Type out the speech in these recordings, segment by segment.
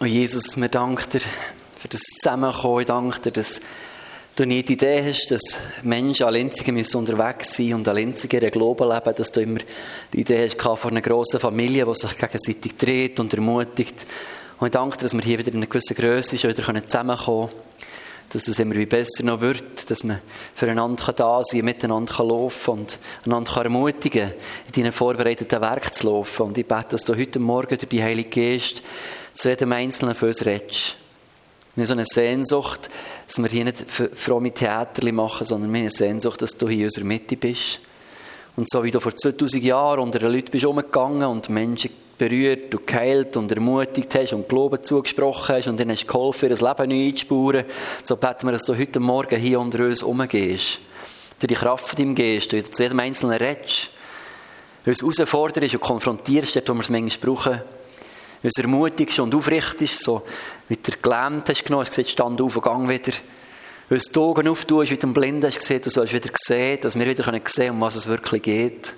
Und Jesus, wir danken dir für das Zusammenkommen. Ich danke dir, dass du nie die Idee hast, dass Menschen Linzigen müssen unterwegs sein und Linzigen ihren Glauben leben, dass du immer die Idee hast von einer grossen Familie, die sich gegenseitig dreht und ermutigt. Und ich danke dir, dass wir hier wieder in einer gewissen Größe schon wieder zusammenkommen können dass es immer besser noch wird, dass man füreinander da sein kann, miteinander laufen und einander ermutigen kann, in deinen vorbereiteten Werk zu laufen. Und ich bete, dass du heute Morgen durch die Heilige Geist zu jedem Einzelnen für uns redest. Wir haben so eine Sehnsucht, dass wir hier nicht fromme Theater machen, sondern wir haben eine Sehnsucht, dass du hier in unserer Mitte bist. Und so wie du vor 2000 Jahren unter den Leuten bist umgegangen und Menschen berührt und geheilt und ermutigt hast und Glauben zugesprochen hast und ihnen hast geholfen, ihr Leben neu einzuspüren, so beten wir, dass du heute Morgen hier unter uns umgehst. Durch die Kraft von deinem Geist, du zu jedem Einzelnen redest, uns herausforderst und konfrontierst, dort wo wir es manchmal brauchen, uns ermutigst und aufrichtest, so wie du gelähmt hast genommen, hast gesagt, stand auf und gang wieder. Uns die Augen auftust, wie du Blinden hast gesehen, du sollst wieder sehen, dass wir wieder sehen können, um was es wirklich geht.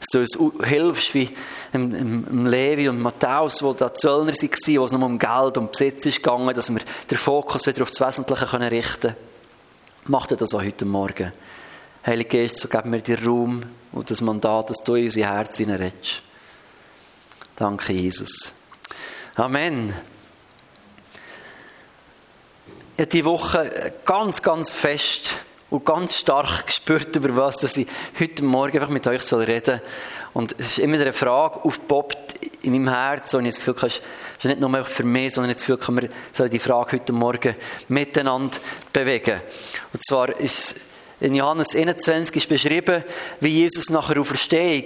Dass du uns hilfst, wie im, im, im Levi und Matthäus, die da Zöllner waren, wo es nur um Geld und Besitz gegangen, dass wir den Fokus wieder auf das Wesentliche können richten können. Mach dir das auch heute Morgen. Heilige Geist, so gib mir dir Raum und das Mandat, dass du in unser Herz hineinredest. Danke, Jesus. Amen. Ich habe diese Woche ganz, ganz fest und ganz stark gespürt, über was dass ich heute Morgen einfach mit euch reden soll. Und es ist immer eine Frage aufgepoppt in meinem Herz, und ich das Gefühl habe, es ist nicht nur für mich, sondern das Gefühl, wir sollen die Frage heute Morgen miteinander bewegen. Und zwar ist in Johannes 21 ist beschrieben, wie Jesus nach der Auferstehung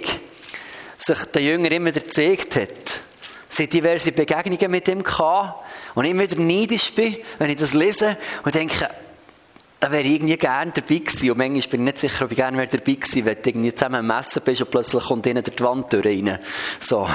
sich den Jünger immer gezeigt hat. Hat diverse Begegnungen mit ihm gehabt. Und immer wieder neidisch bin, wenn ich das lese und denke, da wäre ich irgendwie gerne dabei gewesen. Und manchmal bin ich nicht sicher, ob ich gerne dabei gewesen wäre, wenn du zusammen am Messen bist und plötzlich kommt ihnen die Wand rein. So.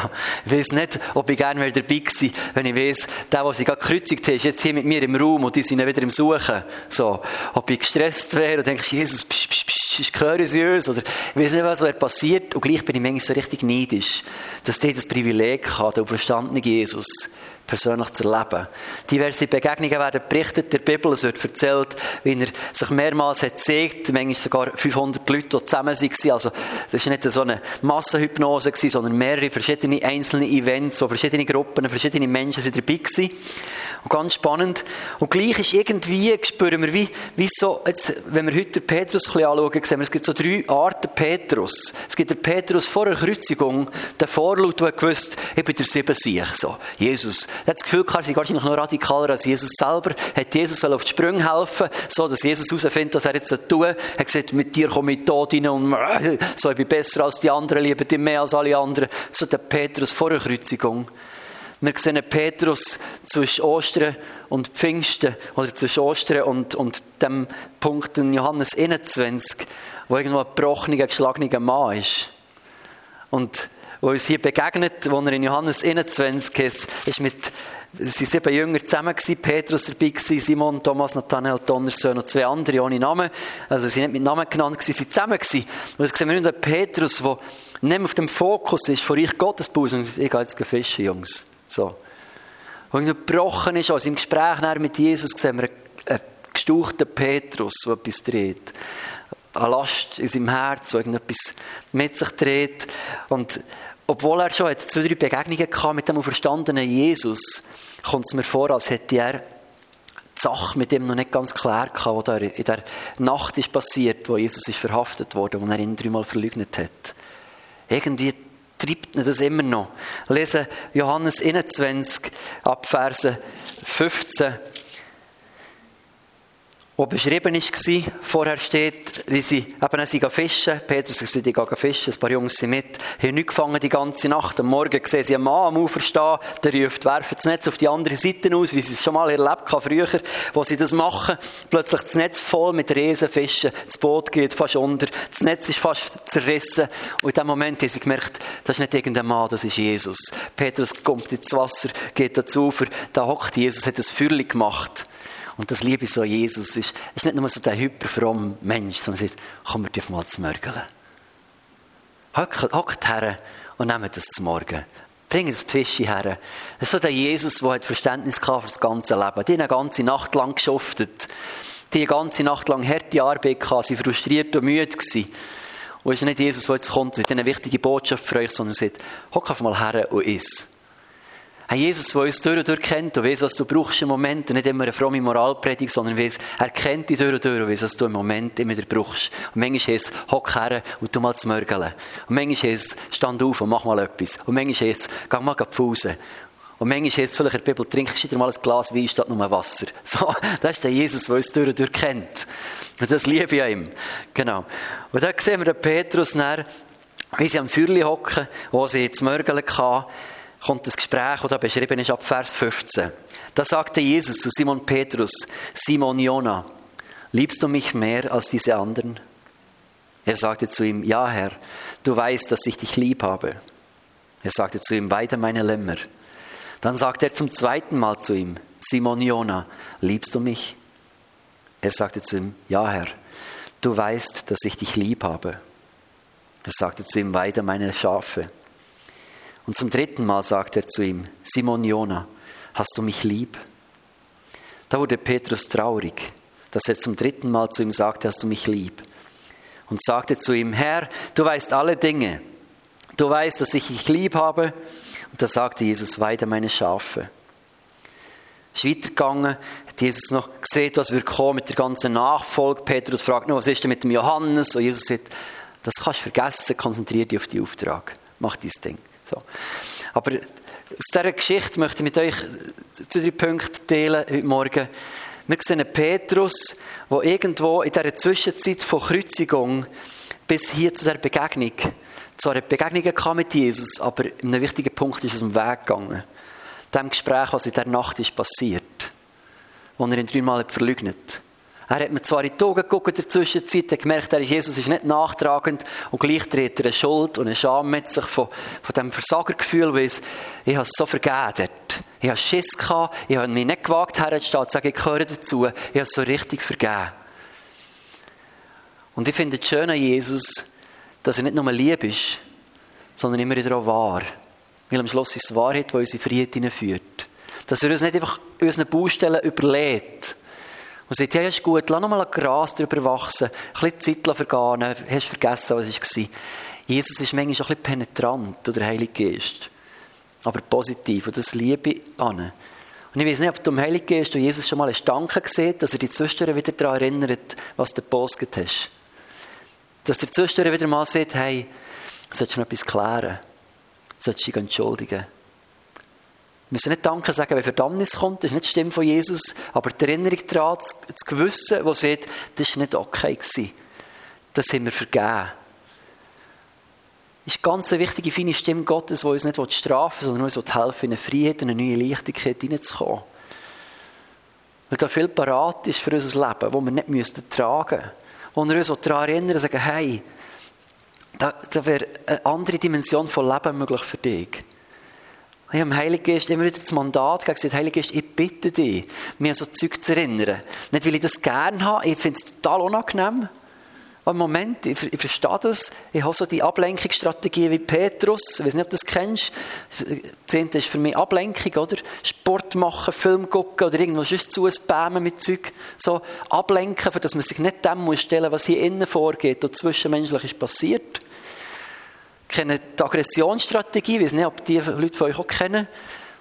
Ich weiß nicht, ob ich gerne dabei gewesen wenn ich weiss, der, der sie gerade gekreuzigt hat, ist jetzt hier mit mir im Raum und die sind wieder im Suchen. So. Ob ich gestresst wäre und denke, Jesus, psch, psch, psch, ist gehörisös oder ich weiß nicht, was wäre passiert. Und gleich bin ich manchmal so richtig neidisch, dass die das Privileg hat, der verstandene Jesus persönlich zu erleben. Diverse Begegnungen werden berichtet der Bibel. Es wird erzählt, wie er sich mehrmals hat gezeigt, manchmal sogar 500 Leute, die zusammen waren. Also, das war nicht so eine Massenhypnose, sondern mehrere verschiedene einzelne Events, wo verschiedene Gruppen, verschiedene Menschen sind dabei waren. Und ganz spannend. Und gleich ist irgendwie, spüren wir, wie, wie so, jetzt, wenn wir heute Petrus ein bisschen anschauen, sehen wir, es gibt so drei Arten Petrus. Es gibt den Petrus vor der Kreuzigung, der Vorlaut, der gewusst, ich bin der Sieben Sieg, so. Jesus, hat das Gefühl gehabt, sei wahrscheinlich noch radikaler als Jesus selber. Hat Jesus auf die Sprünge helfen, so dass Jesus herausfindet, was er jetzt tun soll. Er hat gesagt, mit dir komme ich tot rein und so, ich bin besser als die anderen, liebe dich mehr als alle anderen. So der Petrus vor der Kreuzigung. Wir sehen Petrus zwischen Ostern und Pfingsten, oder zwischen Ostern und, und dem Punkt in Johannes 21, wo irgendwo ein gebrochener, geschlagener Mann ist. Und wo uns hier begegnet, wo er in Johannes 21 ist, ist mit es waren sieben Jünger zusammen, Petrus dabei, Simon, Thomas, Nathanael, Donnersohn und zwei andere ohne Namen. Also sie sind nicht mit Namen genannt, sie waren zusammen. Und jetzt sehen wir nur Petrus, der nicht auf dem Fokus ist, vor ich Gottes Busen. Ich gehe jetzt fischen, Jungs. So. Und gebrochen ist, also im Gespräch mit Jesus sehen wir einen gestauchten Petrus, der etwas dreht. Eine Last in seinem Herz, der irgendetwas mit sich dreht. Und obwohl er schon zwei, drei Begegnungen hatte mit dem verstandenen Jesus, kommt es mir vor, als hätte er die Sache mit ihm noch nicht ganz klar gehabt, was da in der Nacht ist passiert, wo Jesus ist verhaftet wurde und er ihn dreimal verleugnet hat. Irgendwie treibt ihn das immer noch. Lesen Johannes 21 ab Verse 15 wo beschrieben war. Vorher steht, wie sie eben sie fischen. Petrus sagt, die gehen fischen, ein paar Jungs sind mit. Haben nicht gefangen die ganze Nacht. Am Morgen sehen sie einen Mann am Ufer stehen, der ruft, werfen das Netz auf die andere Seite aus, wie sie es schon mal erlebt haben früher, wo sie das machen. Plötzlich das Netz voll mit Riesenfischen. Das Boot geht fast unter. Das Netz ist fast zerrissen. Und in dem Moment haben sie gemerkt, das ist nicht irgendein Mann, das ist Jesus. Petrus kommt ins Wasser, geht dazu Ufer. Da hockt Jesus, hat ein Feuerli gemacht. Und das Liebe so Jesus ist, ist nicht nur so der hyperfromme Mensch, sondern ist, komm, wir dürfen mal zu mörgeln. Hockt her und nehmt das zum Morgen. Bring das Fische her. Das ist so der Jesus, der hat Verständnis für das ganze Leben. Die eine ganze Nacht lang geschuftet. Die eine ganze Nacht lang harte Arbeit gehabt, sie frustriert und müde gewesen. Und es ist nicht Jesus, der jetzt kommt, und eine wichtige Botschaft für euch, sondern sagt, hock einfach mal her und iss. Ein Jesus, der uns durch und durch kennt und weiss, was du brauchst im Moment und nicht immer eine fromme Moralpredigt, sondern weiss, er kennt dich durch und durch und weiss, was du im Moment immer wieder brauchst. Und manchmal heißt es, hock her und tu mal zu mörgeln. Und manchmal heißt es, stand auf und mach mal etwas. Und manchmal heißt es, geh mal Pause. Und manchmal heißt es vielleicht in der Bibel, trinkst du mal ein Glas Wein statt nur Wasser. So, das ist der Jesus, der uns durch und durch kennt. Und das liebe ich an ihm. Genau. Und da sehen wir den Petrus näher, wie sie am Feuerli hocken, wo sie jetzt Mörgeln hatten kommt das Gespräch, das da beschrieben ist, ab Vers 15. Da sagte Jesus zu Simon Petrus, Simon Jona, liebst du mich mehr als diese anderen? Er sagte zu ihm, ja Herr, du weißt, dass ich dich lieb habe. Er sagte zu ihm, weide meine Lämmer. Dann sagte er zum zweiten Mal zu ihm, Simon Jona, liebst du mich? Er sagte zu ihm, ja Herr, du weißt, dass ich dich lieb habe. Er sagte zu ihm, weide meine Schafe. Und zum dritten Mal sagt er zu ihm, Simon Jona, hast du mich lieb? Da wurde Petrus traurig, dass er zum dritten Mal zu ihm sagte, hast du mich lieb? Und sagte zu ihm, Herr, du weißt alle Dinge. Du weißt, dass ich dich lieb habe. Und da sagte Jesus, weide meine Schafe. Ist weitergegangen, hat Jesus noch gesehen, was wir kommen mit der ganzen Nachfolge. Petrus fragt noch, was ist denn mit dem Johannes? Und Jesus sagt, das kannst du vergessen, konzentriere dich auf den Auftrag. Mach dein Ding. So. Aber aus dieser Geschichte möchte ich mit euch zu drei Punkten teilen heute Morgen. Wir sehen Petrus, der irgendwo in dieser Zwischenzeit von Kreuzigung bis hier zu dieser Begegnung, zwar eine Begegnung kam mit Jesus, aber in einem wichtigen Punkt ist es um den Weg gegangen. Dem Gespräch, was in dieser Nacht ist passiert, wo er ihn dreimal verleugnet er hat mir zwar in die Augen geguckt in der Zwischenzeit, hat gemerkt, er Jesus ist nicht nachtragend und gleich dreht er eine Schuld und eine Scham mit sich von, von diesem Versagergefühl, weil es, ich habe es so vergeben. Ich habe Schiss gehabt, ich habe mich nicht gewagt herzustehen und zu sagen, ich gehöre dazu. Ich habe es so richtig vergeben. Und ich finde es schön an Jesus, dass er nicht nur lieb ist, sondern immer wieder auch wahr. Weil am Schluss ist es Wahrheit, die unsere Freiheit hineinführt. Dass er uns nicht einfach unseren Baustellen überlädt, und sagt, ja, ist gut, lass noch mal ein Gras drüber wachsen, ein bisschen Zeit vergehen, hast vergessen, was es war. Jesus ist manchmal auch ein bisschen penetrant, oder Heilige Geist. Aber positiv, und das liebe ich an. Und ich weiß nicht, ob du im Heiligen Geist und Jesus schon mal einen Stanken gesehen dass er dich zwischendurch wieder daran erinnert, was du gepostet hast. Dass der zwischendurch wieder mal sagt, hey, solltest du noch etwas klären? Solltest du dich entschuldigen? Wir müssen nicht Danke sagen, wenn Verdammnis kommt, das ist nicht die Stimme von Jesus, aber die Erinnerung daran, das Gewissen, das sagt, das war nicht okay. Gewesen. Das haben wir vergeben. Das ist ganz eine wichtige, feine Stimme Gottes, die uns nicht strafen sondern uns helfen, in eine Freiheit und eine neue Leichtigkeit hineinzukommen. Weil da viel parat ist für unser Leben, das wir nicht müssten tragen müssen. Wo wir uns daran erinnern und sagen, hey, da, da wäre eine andere Dimension von Leben möglich für dich. Ich habe dem Heiligen Geist immer wieder das Mandat gegeben, Heiliger Geist, ich bitte dich, mir so Zeug zu erinnern. Nicht, weil ich das gerne habe, ich finde es total unangenehm. Aber im Moment, ich, ich verstehe das, ich habe so die Ablenkungsstrategie wie Petrus, ich weiß nicht, ob du das kennst. Das ist für mich Ablenkung, oder? Sport machen, Film gucken oder irgendwo sonst zu spammen mit Zeug. So ablenken, für dass man sich nicht dem muss stellen, was hier innen vorgeht und zwischenmenschlich ist passiert kennen die Aggressionsstrategie, ich weiß nicht, ob die Leute von euch auch kennen.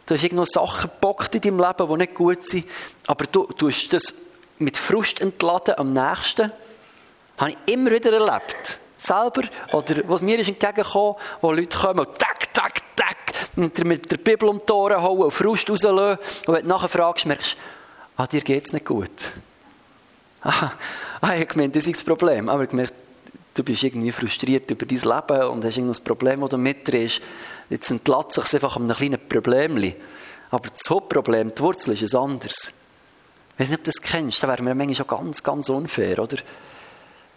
Du hast irgendwo Sachen gebockt in deinem Leben, die nicht gut sind, aber du, hast das mit Frust entladen am nächsten. Das habe ich immer wieder erlebt. Selber. Oder was mir ist entgegengekommen, wo Leute kommen und tack, tack, tack, mit der, mit der Bibel um die Ohren hauen und Frust rauslösen. Und wenn du nachher fragst, merkst du, ah, dir geht es nicht gut. Ah, ah, ich habe gemeint, das ist das Problem. Aber ich gemerkt, du bist irgendwie frustriert über dein Leben und hast irgendein Problem, das du mitdrehst. Jetzt entlässt sich einfach an einem kleinen Problem. Aber das Hauptproblem, die Wurzel ist ein anderes. Ich weiß nicht, ob du das kennst, da wäre mir manchmal schon ganz, ganz unfair, oder? Du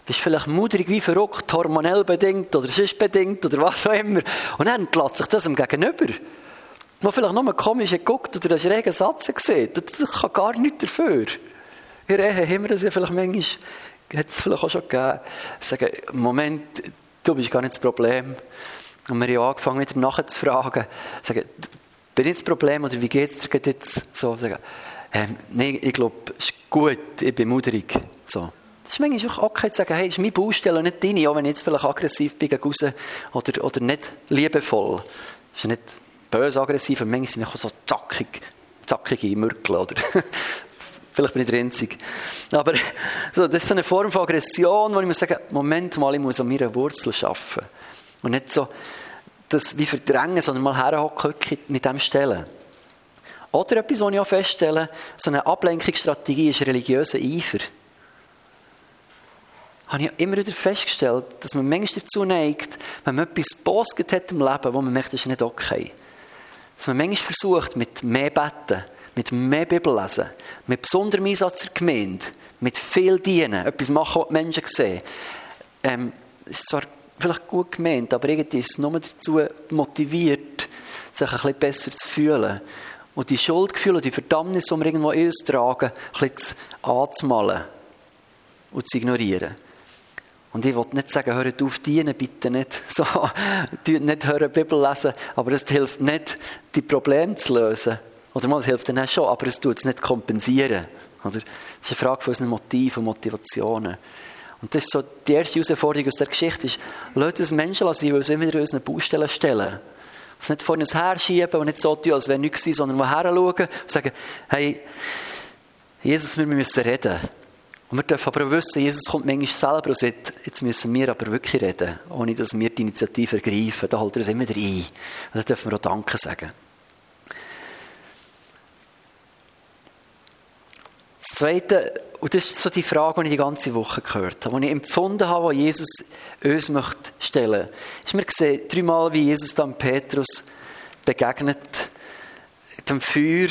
bist vielleicht mutig wie verrückt, hormonell bedingt oder sonst bedingt oder was auch immer. Und dann entlässt sich das am Gegenüber. Wo vielleicht nur komisch geguckt oder einen schrägen Satz gesehen. Das kann gar nichts dafür. In Ehe haben wir ja vielleicht manchmal hat es vielleicht auch schon gegeben, sagen, Moment, du bist gar nicht das Problem. Und wir haben angefangen, wieder nachzufragen. Sagen, bin ich das Problem oder wie geht es dir jetzt? So, sagen, ähm, nein, ich glaube, es ist gut, ich bin muterig. So. Das ist manchmal auch okay zu sagen, hey, ist meine Baustelle nicht deine, auch wenn ich jetzt vielleicht aggressiv bin gegen oder, oder nicht liebevoll. Das ist nicht böse aggressiv, und manchmal sind wir so zackig, zackige Mürkel, oder? Vielleicht bin ich der Einzige. Aber so, das ist so eine Form von Aggression, wo ich muss sagen, Moment mal, ich muss an meiner Wurzel arbeiten. Und nicht so das wie verdrängen, sondern mal herhocken mit dem stellen. Oder etwas, was ich auch feststelle, so eine Ablenkungsstrategie ist religiöser Eifer. Habe ich immer wieder festgestellt, dass man manchmal dazu neigt, wenn man etwas bosget hat im Leben, wo man merkt, das ist nicht okay. Dass man manchmal versucht, mit mehr Betten, mit mehr Bibellesen, mit besonderem Einsatz der Gemeinde, mit viel Dienen, etwas machen, was die Menschen sehen. Ähm, ist zwar vielleicht gut gemeint, aber irgendwie ist es nur dazu motiviert, sich ein bisschen besser zu fühlen. Und die Schuldgefühle und die Verdammnis, die wir irgendwo in uns tragen, ein bisschen anzumalen und zu ignorieren. Und ich will nicht sagen, hört auf dienen, bitte nicht. So, nicht hören Bibel lesen, aber es hilft nicht, die Probleme zu lösen. Oder mal, es hilft dann schon, aber es tut es nicht kompensieren. Oder? Das ist eine Frage von unseren Motiven und Motivationen. Und das ist so die erste Herausforderung aus der Geschichte, ist, lasst uns Menschen lassen, die uns immer wieder unseren Baustellen stellen. Es nicht vor uns herschieben und nicht so tun, als wäre nichts gewesen, sondern mal herschauen und sagen, hey, Jesus, wir müssen reden. Und wir dürfen aber wissen, Jesus kommt manchmal selber und sagt, jetzt müssen wir aber wirklich reden, ohne dass wir die Initiative ergreifen. Da holt er uns immer wieder ein. Und da dürfen wir auch Danke sagen. Zweite, und das ist so die Frage, die ich die ganze Woche gehört habe, die ich empfunden habe, die Jesus uns möchte stellen möchte. Ist mir gesehen, dreimal, wie Jesus dann Petrus begegnet, dem Feuer,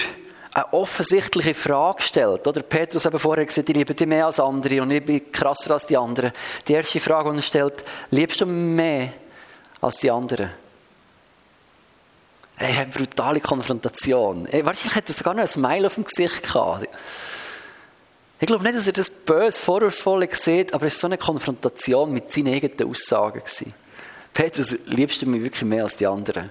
eine offensichtliche Frage stellt. Oder Petrus hat vorher gesagt, ich liebe dich mehr als andere und ich bin krasser als die anderen. Die erste Frage, die er stellt, liebst du mehr als die anderen? Hey, eine brutale Konfrontation. Wahrscheinlich hätte er sogar noch ein Smile auf dem Gesicht gehabt. Ich glaube nicht, dass er das böse, vorwurfsvolle sieht, aber es war so eine Konfrontation mit seinen eigenen Aussagen. Petrus, liebst du mich wirklich mehr als die anderen?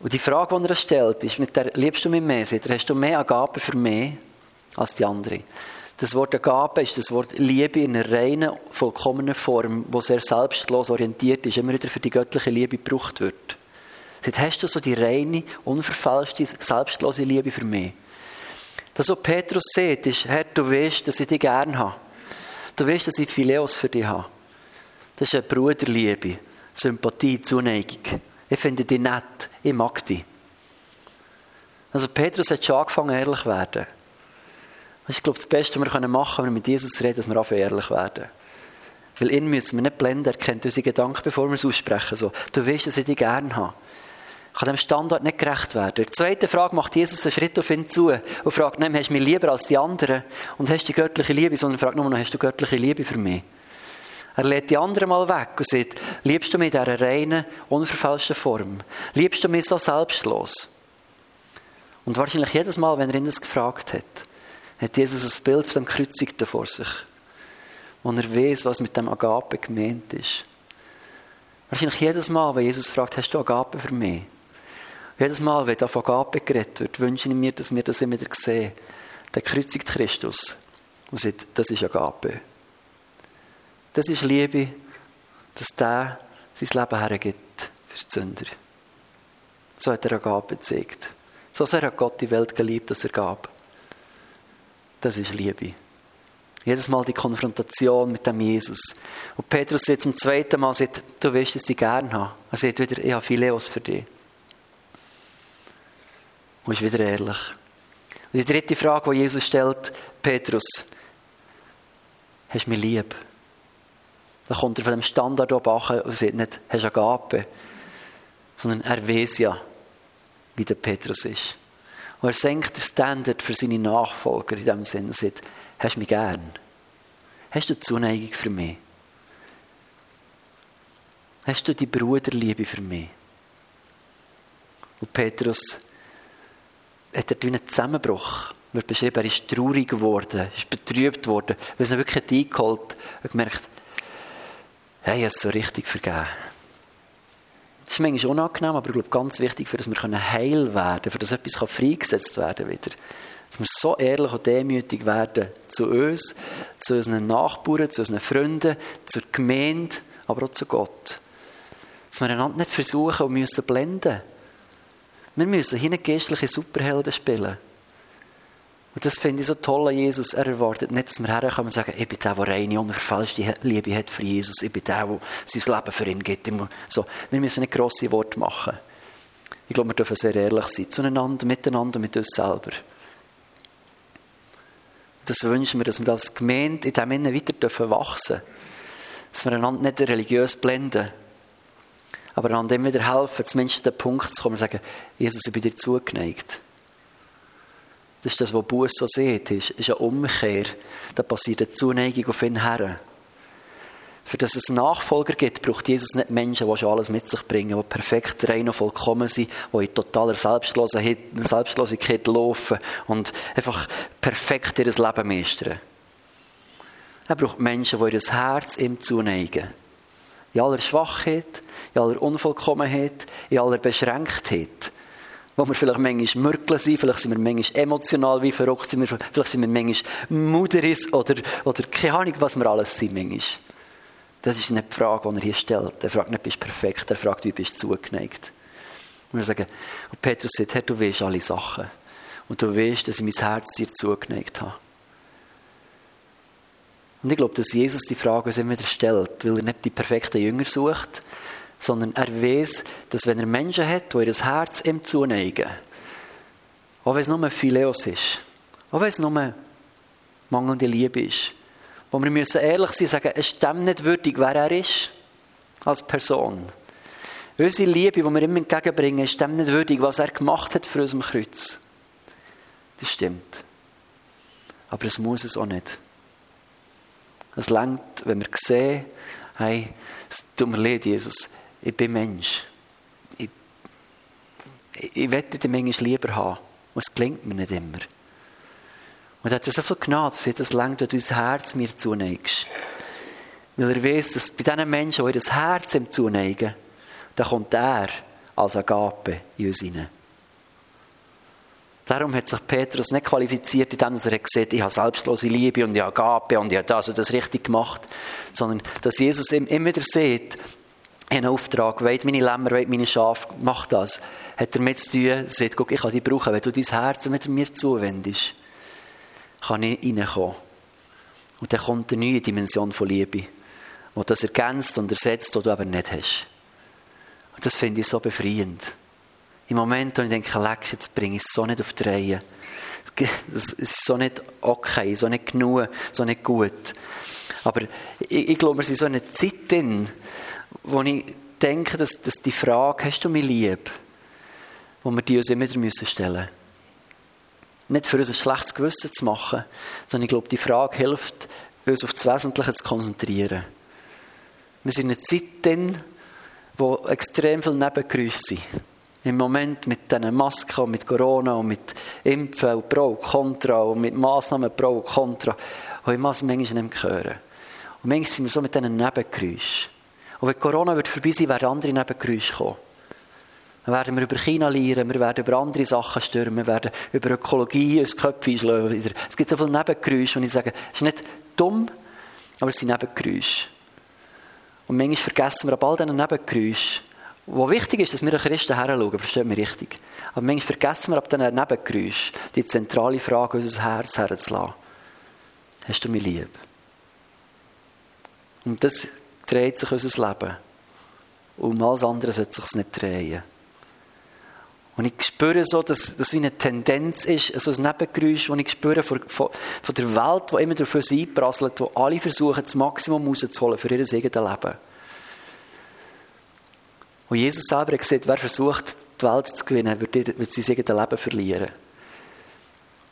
Und die Frage, die er stellt, ist, mit der liebst du mich mehr? Sagt hast du mehr Agape für mich als die anderen? Das Wort Agape ist das Wort Liebe in einer reinen, vollkommenen Form, wo sehr selbstlos orientiert ist, immer wieder für die göttliche Liebe gebraucht wird. Sagt, hast du so die reine, unverfälschte, selbstlose Liebe für mich? Das, was Petrus sieht, ist, Herr, du weißt, dass ich dich gern habe. Du weißt, dass ich Phileos für dich habe. Das ist eine Bruderliebe, Sympathie, Zuneigung. Ich finde dich nett. Ich mag dich. Also Petrus hat schon angefangen, ehrlich zu werden. Das ist, glaube ich, das Beste, was wir machen können, wenn wir mit Jesus reden, dass wir anfangen, ehrlich werden. Weil ihn müssen wir nicht blenden, er kennt unsere Gedanken, bevor wir es aussprechen. So, du weißt, dass ich dich gerne habe. Kann dem Standard nicht gerecht werden. Die zweite Frage macht Jesus einen Schritt auf ihn zu und fragt nicht, hast du mich lieber als die anderen und hast du die göttliche Liebe, sondern fragt nur noch, hast du göttliche Liebe für mich? Er lädt die anderen mal weg und sagt, liebst du mich in dieser reinen, unverfälschten Form? Liebst du mich so selbstlos? Und wahrscheinlich jedes Mal, wenn er ihn das gefragt hat, hat Jesus ein Bild von dem Kreuzigten vor sich. wo er weiß, was mit dem Agape gemeint ist. Wahrscheinlich jedes Mal, wenn Jesus fragt, hast du Agape für mich? Jedes Mal, wenn auf Agape geredet wird, wünsche ich mir, dass wir das immer wieder sehen. Der kreuzigt Christus und sagt, das ist Agape. Das ist Liebe, dass der sein Leben hergibt für die Sünder. So hat er Agape gezeigt. So sehr hat Gott die Welt geliebt, dass er gab. Das ist Liebe. Jedes Mal die Konfrontation mit dem Jesus. Und Petrus jetzt zum zweiten Mal sagt, du wirst es dich gern haben. Er sagt wieder, ich habe Phileos für dich. Und ist wieder ehrlich. Und die dritte Frage, die Jesus stellt, Petrus, hast du mich lieb? Dann kommt er von dem Standard oben und sagt nicht, hast du Agape, sondern er weiß ja, wie der Petrus ist. Und er senkt den Standard für seine Nachfolger in dem Sinne und sagt, hast du mich gern? Hast du Zuneigung für mich? Hast du die Bruderliebe für mich? Und Petrus hat wie einen Zusammenbruch. Wird beschrieben, er ist traurig geworden, ist betrübt worden, weil es ihn wirklich eingeholt und gemerkt, hey, habe es so richtig vergeben. Das ist manchmal unangenehm, aber ich glaube, ganz wichtig, für dass wir heil werden können, für dass etwas freigesetzt werden wieder. Dass wir so ehrlich und demütig werden zu uns, zu unseren Nachbarn, zu unseren Freunden, zur Gemeinde, aber auch zu Gott. Dass wir einander nicht versuchen und müssen blenden. Wir müssen hier geistliche Superhelden spielen. Und das finde ich so toll an Jesus. Er erwartet nicht, dass wir herkommen und sagen, ich bin der, der reine, unverfälschte Liebe hat für Jesus. Ich bin der, der sein Leben für ihn gibt. So, wir müssen nicht grosse Worte machen. Ich glaube, wir dürfen sehr ehrlich sein. Zueinander, miteinander, mit uns selber. Das wünschen wir, dass wir als Gemeinde in diesem Innen weiter wachsen dürfen. Dass wir einander nicht religiös blenden. Aber einander immer wieder helfen, zumindest an den Punkt zu kommen und sagen, Jesus, ich bin dir zugeneigt. Das ist das, was Buß so sieht, ist, ist eine Umkehr. Da passiert eine Zuneigung auf ihn her. Für dass es Nachfolger gibt, braucht Jesus nicht Menschen, die schon alles mit sich bringen, die perfekt rein und vollkommen sind, die in totaler Selbstlosigkeit, Selbstlosigkeit laufen und einfach perfekt ihr Leben meistern. Er braucht Menschen, die ihr Herz ihm zuneigen. In aller Schwachheit, in aller Unvollkommenheit, in aller Beschränktheit wo wir vielleicht manchmal mürkeln sind, vielleicht sind wir manchmal emotional wie verrückt, sind wir, vielleicht sind wir manchmal Muderis oder, oder keine Ahnung, was wir alles sind manchmal. Das ist nicht die Frage, die er hier stellt. Er fragt nicht, bist du perfekt, er fragt, wie bist du zugeneigt. Und wir sagen, und Petrus sagt, Herr, du weißt alle Sachen. Und du weißt, dass ich mein Herz dir zugeneigt habe. Und ich glaube, dass Jesus die Frage uns immer stellt, weil er nicht die perfekten Jünger sucht, sondern er weiß, dass wenn er Menschen hat, die ihr Herz ihm zuneigen, auch wenn es nur Phileos ist, auch wenn es nur mangelnde Liebe ist, wo wir müssen ehrlich sein sagen, es ist dem nicht würdig, wer er ist, als Person. Unsere Liebe, die wir ihm entgegenbringen, ist dem nicht würdig, was er gemacht hat für unserem Kreuz. Das stimmt. Aber es muss es auch nicht. Es längt, wenn wir sehen, hey, es tut mir leid, Jesus, ich bin Mensch. Ich, ich, ich den manchmal lieber haben. Und es gelingt mir nicht immer. Und er hat so viel Gnade, dass das längt, wenn du dein Herz mir zuneigst. Weil er weiß, dass bei diesen Menschen, die ihr Herz ihm zuneigen, da kommt er als Agape in uns hinein. Darum hat sich Petrus nicht qualifiziert, indem er gesagt ich habe selbstlose Liebe und ich habe Agape und ich habe das und das richtig gemacht, sondern dass Jesus immer wieder sieht, einen Auftrag, weht meine Lämmer, weht meine Schafe, mach das. Hat er mit zu tun, sagt, guck, ich kann dich brauchen, wenn du dein Herz mit mir zuwendest, kann ich reinkommen. Und dann kommt eine neue Dimension von Liebe, die das ergänzt und ersetzt, die du aber nicht hast. Und das finde ich so befreiend. Im Moment, wo ich denke, leck, jetzt bringe ich es so nicht auf die Reihe. Es ist so nicht okay, so nicht genug, so nicht gut. Aber ich, ich glaube, wir sind so in einer Zeit drin, wo ich denke, dass, dass die Frage, hast du mich lieb, wo wir die uns immer wieder stellen müssen. Nicht für uns ein schlechtes Gewissen zu machen, sondern ich glaube, die Frage hilft, uns auf das Wesentliche zu konzentrieren. Wir sind in einer Zeit drin, wo extrem viele Nebengeräusche sind. Im Moment mit diesen Masken und mit Corona und mit Impfen und Pro und Contra und mit Massnahmen Pro und Contra, wo ich manchmal nicht hören. Und manchmal sind wir so mit diesen Nebengeräuschen. Und wenn Corona wird vorbei sein, werden andere Nebengeräusche kommen. Dann werden wir über China lernen, wir werden über andere Sachen stürmen, werden über Ökologie ins Köpfe einschlagen. Es gibt so viele Nebengeräusche und ich sage, es ist nicht dumm, aber es sind Nebengeräusche. Und manchmal vergessen wir ab all diesen Nebengeräuschen, wo wichtig ist, dass wir Christen heranschauen, versteht mich richtig. Aber manchmal vergessen wir ab diesen Nebengeräuschen die zentrale Frage unser Herz herzulassen. Hast du mich lieb? Und das dreht sich unser Leben. Um alles andere sollte es sich nicht drehen. Und ich spüre so, dass das wie eine Tendenz ist, also ein Nebengeräusch, das ich spüre von, von, von der Welt, die immer dafür einprasselt, wo alle versuchen, das Maximum rauszuholen für ihr eigenes Leben. Und Jesus selber hat gesagt, wer versucht, die Welt zu gewinnen, wird, sein eigenes Leben verlieren.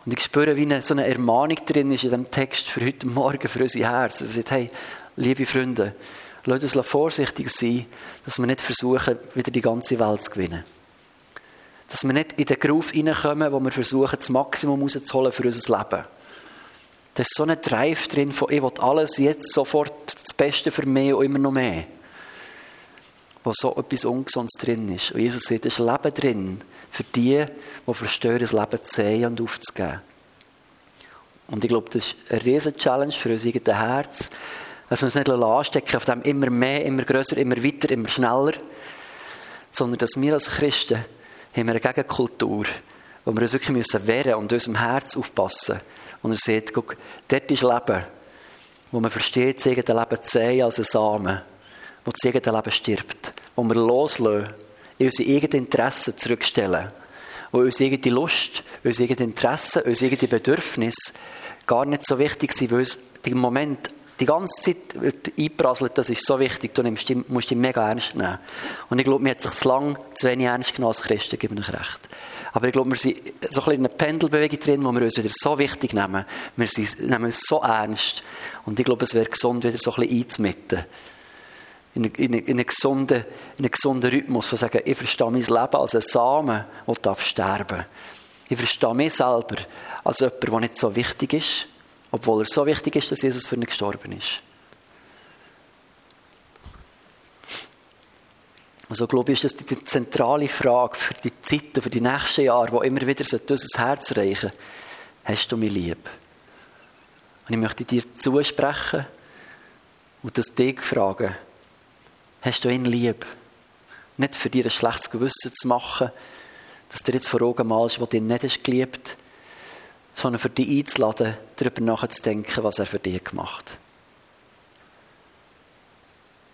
Und ich spüre, wie eine, so eine Ermahnung drin ist in diesem Text für heute Morgen, für unser Herz. Er sagt, hey, liebe Freunde, Lasst uns vorsichtig sein, dass wir nicht versuchen, wieder die ganze Welt zu gewinnen. Dass wir nicht in den Groove hineinkommen, wo wir versuchen, das Maximum rauszuholen für unser Leben. Da ist so ein Drive drin von, ich will alles jetzt sofort das Beste für mich und immer noch mehr. Wo so etwas Ungesundes drin ist. Und Jesus sagt, es ist Leben drin für die, die verstehen, das Leben zu sehen und aufzugeben. Und ich glaube, das ist eine riesige Challenge für unser eigenes Herz, dass wir uns nicht anstecken auf dem immer mehr, immer größer, immer weiter, immer schneller, sondern dass wir als Christen haben eine Gegenkultur, wo wir uns wirklich müssen wehren und unserem Herz aufpassen. Und er sieht, guck, dort ist Leben, wo man versteht, das eigene Leben zu sehen als ein Samen, wo das eigene Leben stirbt, wo wir loslassen, in unsere eigenen Interessen zurückstellen, wo unsere eigene Lust, unsere eigenen Interessen, unsere eigenen Bedürfnisse gar nicht so wichtig sind, weil uns im Moment die ganze Zeit wird einprasselt, das ist so wichtig, du nimmst, musst dich mega ernst nehmen. Und ich glaube, mir hat sich zu lange zu wenig ernst genommen als Christen, gebe ich recht. Aber ich glaube, wir sind so ein bisschen in einer Pendelbewegung drin, wo wir uns wieder so wichtig nehmen. Wir nehmen uns so ernst. Und ich glaube, es wäre gesund, wieder so ein bisschen einzumitten. In, in, in, einen gesunden, in einen Rhythmus, von sagen, ich verstehe mein Leben als ein Samen, der darf sterben. Ich verstehe mich selber als jemand, der nicht so wichtig ist, obwohl er so wichtig ist, dass Jesus für ihn gestorben ist. Also glaube ich, ist das die zentrale Frage für die Zeit und für die nächsten Jahre, wo immer wieder unser Herz reichen Hast du mich lieb? Und ich möchte dir zusprechen und das dich fragen. Hast du ihn lieb? Nicht für dir ein schlechtes Gewissen zu machen, dass du jetzt vor Augen malst, wo du ihn nicht hast sondern für dich einzuladen, darüber nachzudenken, was er für dich gemacht hat.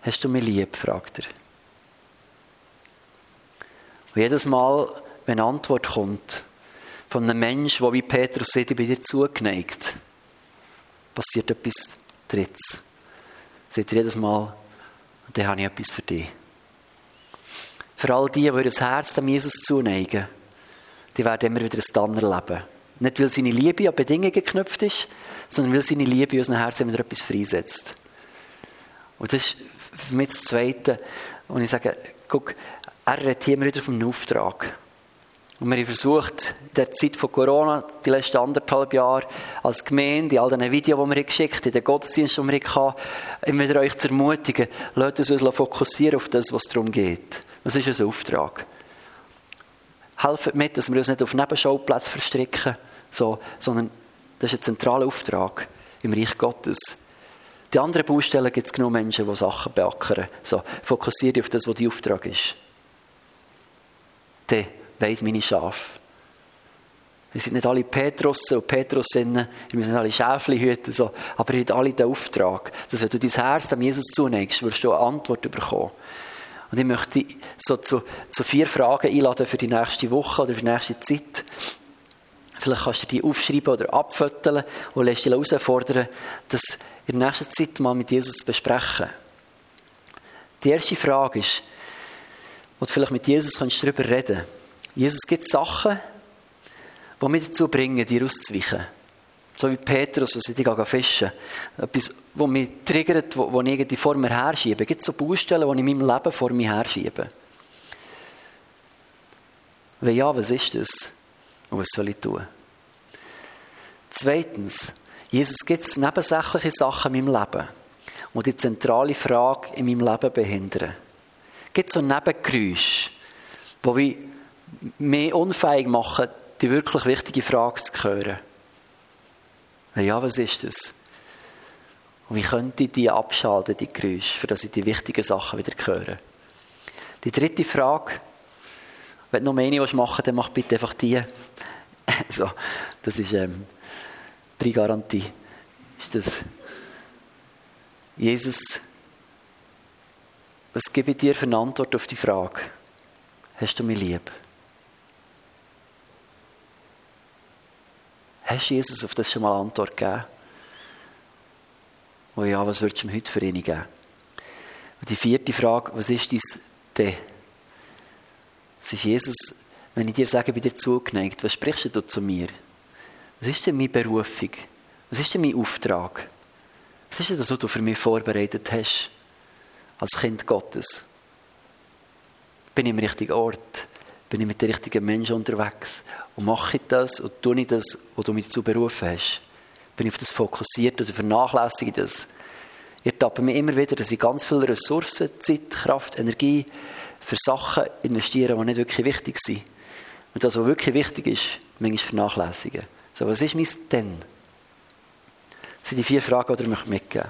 Hast du mich lieb? fragt er. Und jedes Mal, wenn eine Antwort kommt von einem Menschen, der wie Petrus sagt, ich bin dir zugeneigt, passiert etwas Drittes. Sagt er jedes Mal, dann habe ich etwas für dich. Für all die, die ihr Herz dem Jesus zuneigen, die werden immer wieder ein Dann erleben. Nicht, weil seine Liebe an Bedingungen geknüpft ist, sondern weil seine Liebe in unserem Herzen wieder etwas freisetzt. Und das ist für mich das Zweite. Und ich sage, guck, er redet hier immer wieder vom Auftrag. Und wir haben versucht, in der Zeit von Corona, die letzten anderthalb Jahre, als Gemeinde, in all diesen Videos, die wir geschickt haben, in den Gottesdiensten, die wir hatten, immer wieder euch zu ermutigen, lasst uns fokussieren auf das, was darum geht. Was ist unser Auftrag? Helfen mit, dass wir uns nicht auf Nebenschauplätze verstricken, so, sondern das ist ein zentraler Auftrag im Reich Gottes. Die anderen Baustellen gibt es genug Menschen, die Sachen beackern. So, fokussiere auf das, was dein Auftrag ist. Dann weiss meine Schafe. Wir sind nicht alle Petrus und Petrusinnen, wir sind alle Schäflihüter, so, aber ihr habt alle den Auftrag, dass wenn du dein Herz dem Jesus zunägst, wirst du eine Antwort bekommen. Und ich möchte so zu, zu vier Fragen einladen für die nächste Woche oder für die nächste Zeit. Vielleicht kannst du die aufschreiben oder abföteln und lässt dich herausfordern, das in der nächsten Zeit mal mit Jesus zu besprechen. Die erste Frage ist, wo du vielleicht mit Jesus darüber reden kannst. Jesus gibt Sachen, die mich dazu bringen, dir auszuweichen. So wie Petrus, was ich dich fischen Etwas, das mich triggert, wo, ich irgendwie vor mir herschiebe. Es gibt so Baustellen, die ich in meinem Leben vor mir herschiebe. Wenn ja, was ist das? Und was soll ich tun? Zweitens, Jesus gibt es nebensächliche Sachen in meinem Leben, die die zentrale Frage in meinem Leben behindern. Gibt es so Nebengeräusche, die mich unfähig machen, die wirklich wichtige Frage zu hören? Ja, was ist das? Und wie könnte ich die abschalten, die Geräusche, für dass ich die wichtigen Sachen wieder höre? Die dritte Frage, wenn du noch mehr machen willst, dann mach bitte einfach die. so, das ist ähm, die Garantie. Ist das Jesus, was gebe ich dir für eine Antwort auf die Frage? Hast du mich lieb? Hast du Jesus auf das schon mal Antwort gegeben? Oh ja, was würdest du mir heute für ihn geben? Und die vierte Frage, was ist dies denn? Es ist Jesus, wenn ich dir sage, bin dir zugeneigt, was sprichst du zu mir? Was ist denn meine Berufung? Was ist denn mein Auftrag? Was ist denn das, was du für mich vorbereitet hast? Als Kind Gottes? Bin ich im richtigen Ort? Bin ich mit den richtigen Menschen unterwegs? Und mache ich das und tue ich das, was du mich dazu berufen hast? Bin ich auf das fokussiert oder vernachlässige ich das? Ich ertappe mich immer wieder, dass ich ganz viele Ressourcen, Zeit, Kraft, Energie für Sachen investiere, die nicht wirklich wichtig sind. Und das, was wirklich wichtig ist, manchmal vernachlässigen. So, was ist mein Denn? Das sind die vier Fragen, die ich möchte mitgeben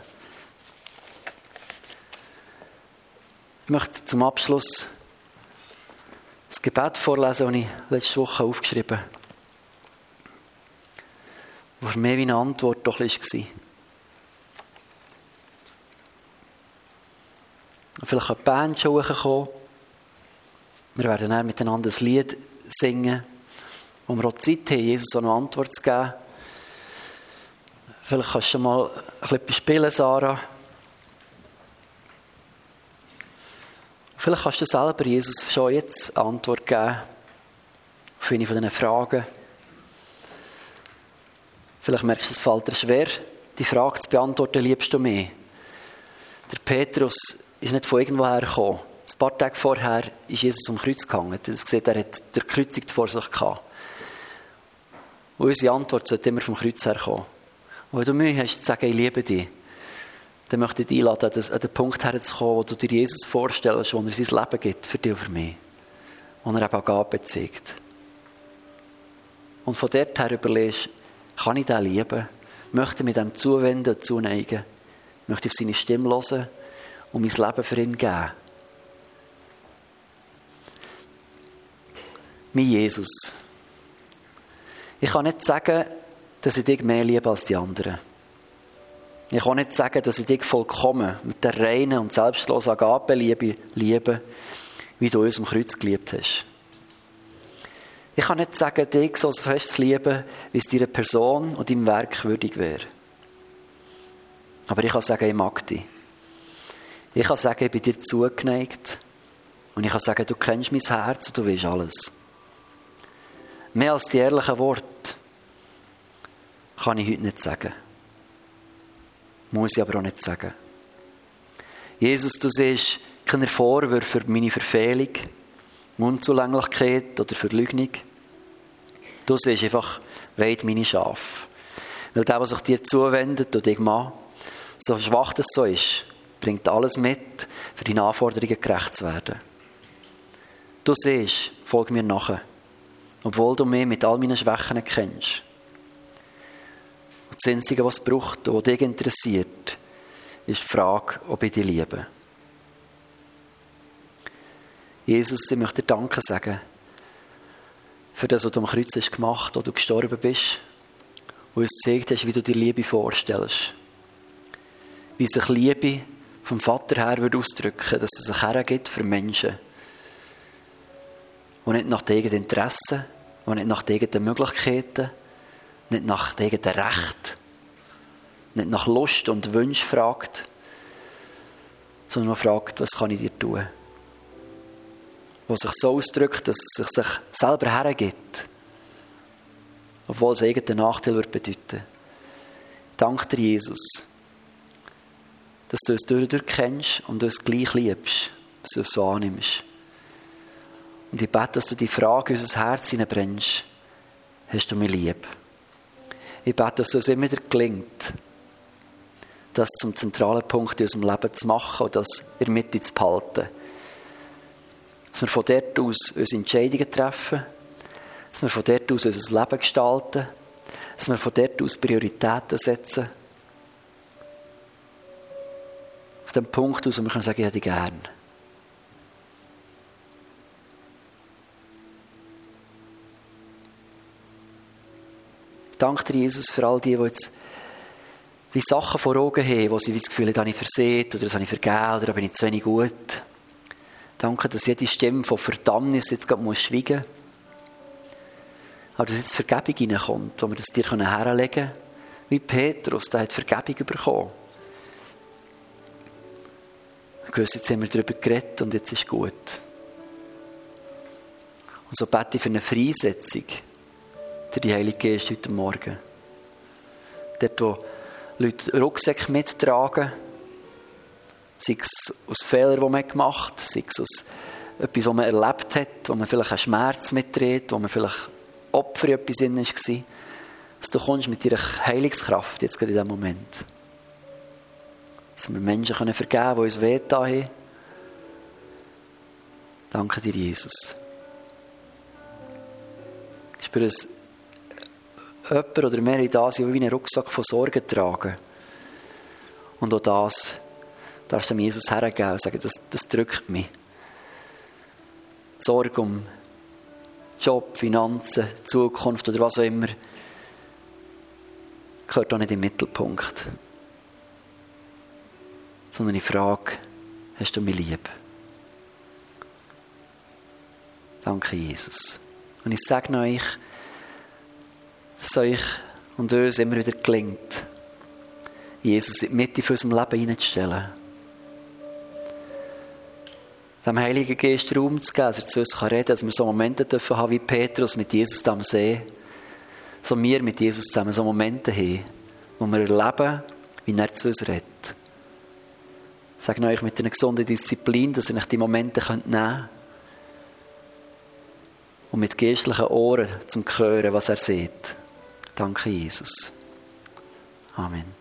Ich möchte zum Abschluss das Gebet vorlesen, das ich letzte Woche aufgeschrieben habe. Was für mich wie eine Antwort doch war. Vielleicht kann die Band schon kommen. Wir werden dann miteinander ein Lied singen, wo wir auch Zeit haben, Jesus eine Antwort zu geben. Vielleicht kannst du schon mal ein bisschen spielen, Sarah. Vielleicht kannst du selber Jesus schon jetzt Antwort geben auf eine von diesen Fragen. Vielleicht merkst du, es fällt dir schwer, die Frage zu beantworten, liebst du mehr? Der Petrus ist nicht von irgendwoher gekommen. Ein paar Tage vorher ist Jesus am Kreuz gehangen. Er sieht, er hat der Kreuzung vor sich gehabt. Und unsere Antwort sollte immer vom Kreuz herkommen. Und wenn du Mühe hast, zu sagen, ich liebe dich, dann möchte ich dich einladen, an den Punkt herzukommen, wo du dir Jesus vorstellst, wo er sein Leben gibt, für dich und für mich. Wo er eben Agape zeigt. Und von dort her überlegst, kann ich den lieben? Möchte mich dem zuwenden zuneigen? Möchte auf seine Stimme hören und mein Leben für ihn geben? Mein Jesus. Ich kann nicht sagen, dass ich dich mehr liebe als die anderen. Ich kann nicht sagen, dass ich dich vollkommen mit der reinen und selbstlosen Agape liebe, liebe, wie du uns am Kreuz geliebt hast. Ich kann nicht sagen, dich so fest zu lieben, wie es deiner Person und deinem Werk würdig wäre. Aber ich kann sagen, ich mag dich. Ich kann sagen, ich bin dir zugeneigt. Und ich kann sagen, du kennst mein Herz und du weißt alles. Mehr als die ehrlichen Worte kann ich heute nicht sagen. Muss ich aber auch nicht sagen. Jesus, du siehst keine Vorwürfe für meine Verfehlung, Unzulänglichkeit oder Verleugnung. Du siehst einfach, weit meine Schafe. Weil der, was sich dir zuwendet und dich mal, so schwach das so ist, bringt alles mit, für deine Anforderungen gerecht zu werden. Du siehst, folg mir nachher, obwohl du mich mit all meinen Schwächen kennst. Und das Einzige, was es braucht und dich interessiert, ist die Frage, ob ich dich liebe. Jesus, ich möchte dir Danke sagen für das, was du am Kreuz hast gemacht hast, du gestorben bist und uns gezeigt hast, wie du dir Liebe vorstellst. Wie sich Liebe vom Vater her würde ausdrücken, dass es sich hergibt für Menschen, die nicht nach den eigenen Interessen, die nicht nach den eigenen Möglichkeiten, nicht nach eigenen Rechten, nicht nach Lust und Wunsch fragt, sondern fragt, was kann ich dir tun? Wo sich so ausdrückt, dass es sich selber hergibt, obwohl es eigenen Nachteil wird bedeuten. Dank dir, Jesus, dass du es durch und durch kennst und du es gleich liebst, dass du es so annimmst. Und ich bete, dass du die Frage in unser Herz hineinbrennst, hast du mich lieb? Ich bete, dass es immer wieder gelingt, das zum zentralen Punkt in unserem Leben zu machen und das in der Mitte zu behalten. Dass wir von dort aus unsere Entscheidungen treffen, dass wir von dort aus unser Leben gestalten, dass wir von dort aus Prioritäten setzen. Auf dem Punkt aus, wo wir sagen ich hätte gern. Danke dir, Jesus, für all die, die jetzt wie Sachen vor Augen haben, wo sie das Gefühl haben, das habe ich versehen oder das habe ich vergeben oder da bin ich zu wenig gut. Danke, dass jede Stimme von Verdammnis jetzt gerade muss schweigen muss. Aber dass jetzt Vergebung hineinkommt, wo wir das dir herlegen können. Wie Petrus, der hat Vergebung bekommen. Ich wusste, jetzt haben wir darüber geredet und jetzt ist gut. Und so bete ich für eine Freisetzung durch die Heilige Geist heute Morgen. Dort, wo Leute Rucksäcke mittragen, sei es aus Fehlern, die man gemacht hat, sei es aus etwas, was man erlebt hat, wo man vielleicht einen Schmerz mitträgt, wo man vielleicht Opfer in etwas in war, dass du kommst mit deiner Heilungskraft jetzt gerade in diesem Moment. Dass wir Menschen können vergeben können, die uns wehgetan haben. Danke dir, Jesus. Ich spüre, dass jemand oder mehrere da sind, die wie einen Rucksack von Sorgen tragen. Und auch das darfst du Jesus hergeben und sagen, das, das drückt mich. Sorge um Job, Finanzen, Zukunft oder was auch immer, gehört auch nicht im Mittelpunkt. Sondern ich frage, hast du mich lieb? Danke, Jesus. Und ich sage euch, es euch und uns immer wieder gelingt, Jesus in die Mitte von unserem Leben hineinzustellen. Dem Heiligen Geist Raum zu geben, dass er zu uns reden kann, dass wir so Momente dürfen haben wie Petrus mit Jesus am See. So wir mit Jesus zusammen so Momente haben, wo wir erleben, wie er zu uns redet. Ich sage euch mit einer gesunden Disziplin, dass ihr euch die Momente nehmen könnt. Und mit geistlichen Ohren zum Hören, was er sieht. Danke, Jesus. Amen.